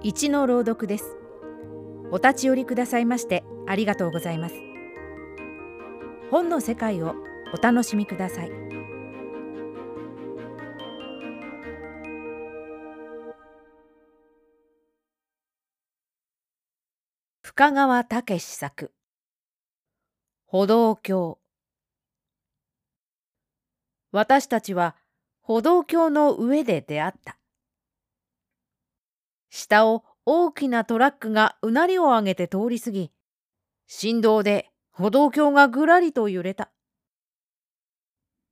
一の朗読です。お立ち寄りくださいましてありがとうございます。本の世界をお楽しみください。深川武作。歩道橋。私たちは歩道橋の上で出会った。下を大きなトラックがうなりを上げて通り過ぎ、振動で歩道橋がぐらりと揺れた。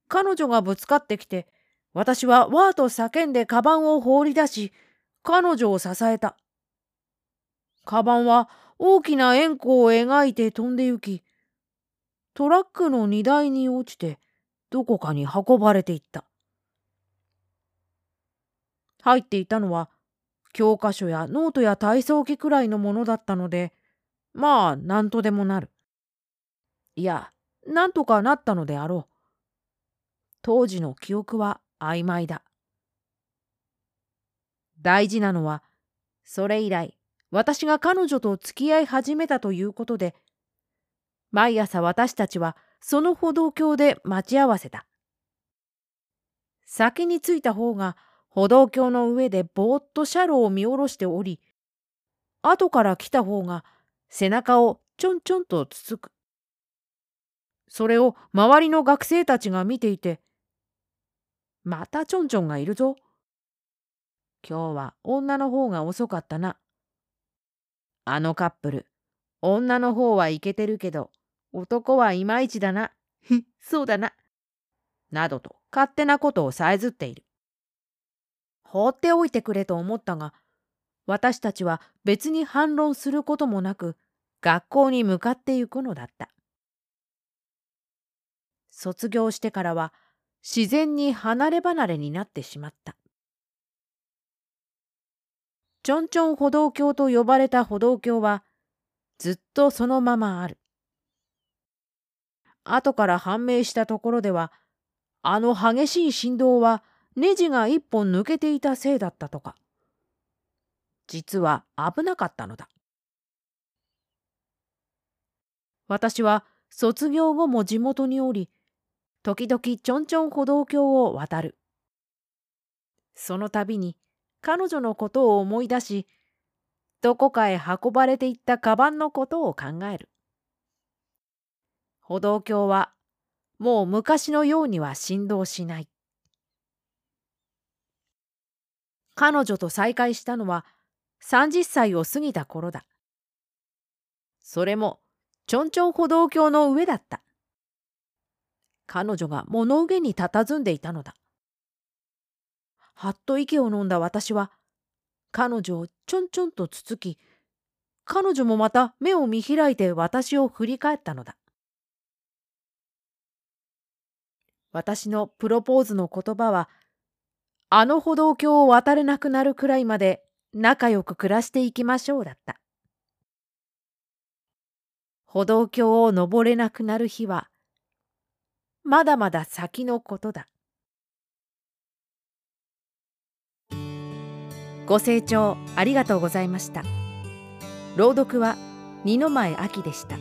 彼女がぶつかってきて、私はわーと叫んでカバンを放り出し、彼女を支えた。カバンは大きな円弧を描いて飛んで行き、トラックの荷台に落ちて、どこかに運ばれていった。入っていたのは教科書やノートや体操着くらいのものだったのでまあ何とでもなる。いやなんとかなったのであろう。当時の記憶は曖昧だ。大事なのはそれ以来私が彼女と付き合い始めたということで毎朝私たちはその歩道橋で待ち合わせた。先に着いた方が歩道橋の上でぼーっとシャロを見下ろしており、後から来た方が背中をちょんちょんとつつく。それを周りの学生たちが見ていて、またちょんちょんがいるぞ。今日は女の方が遅かったな。あのカップル、女の方はいけてるけど、男はいまいちだな。そうだな。などと勝手なことをさえずっている。放っておいてくれと思ったが、私たちは別に反論することもなく、学校に向かってゆくのだった。卒業してからは自然に離れ離れになってしまった。ちょんちょん歩道橋と呼ばれた歩道橋はずっとそのままある。後から判明したところでは、あの激しい振動はネジが一本抜けていたせいだったとか。実は危なかったのだ。私は卒業後も地元におり、時々ちょんちょん歩道橋を渡る。その度に彼女のことを思い出し、どこかへ運ばれていったカバンのことを考える。歩道橋はもう昔のようには振動しない。彼女と再会したのは30歳を過ぎた頃だ。それもちょんちょん歩道橋の上だった。彼女が物憂げに佇んでいたのだ。はっと息を飲んだ私は彼女をちょんちょんとつつき彼女もまた目を見開いて私を振り返ったのだ。私のプロポーズの言葉はあの歩道橋を渡れなくなるくらいまで仲良く暮らしていきましょうだった。歩道橋を登れなくなる日は、まだまだ先のことだ。ご清聴ありがとうございました。朗読は二の前秋でした。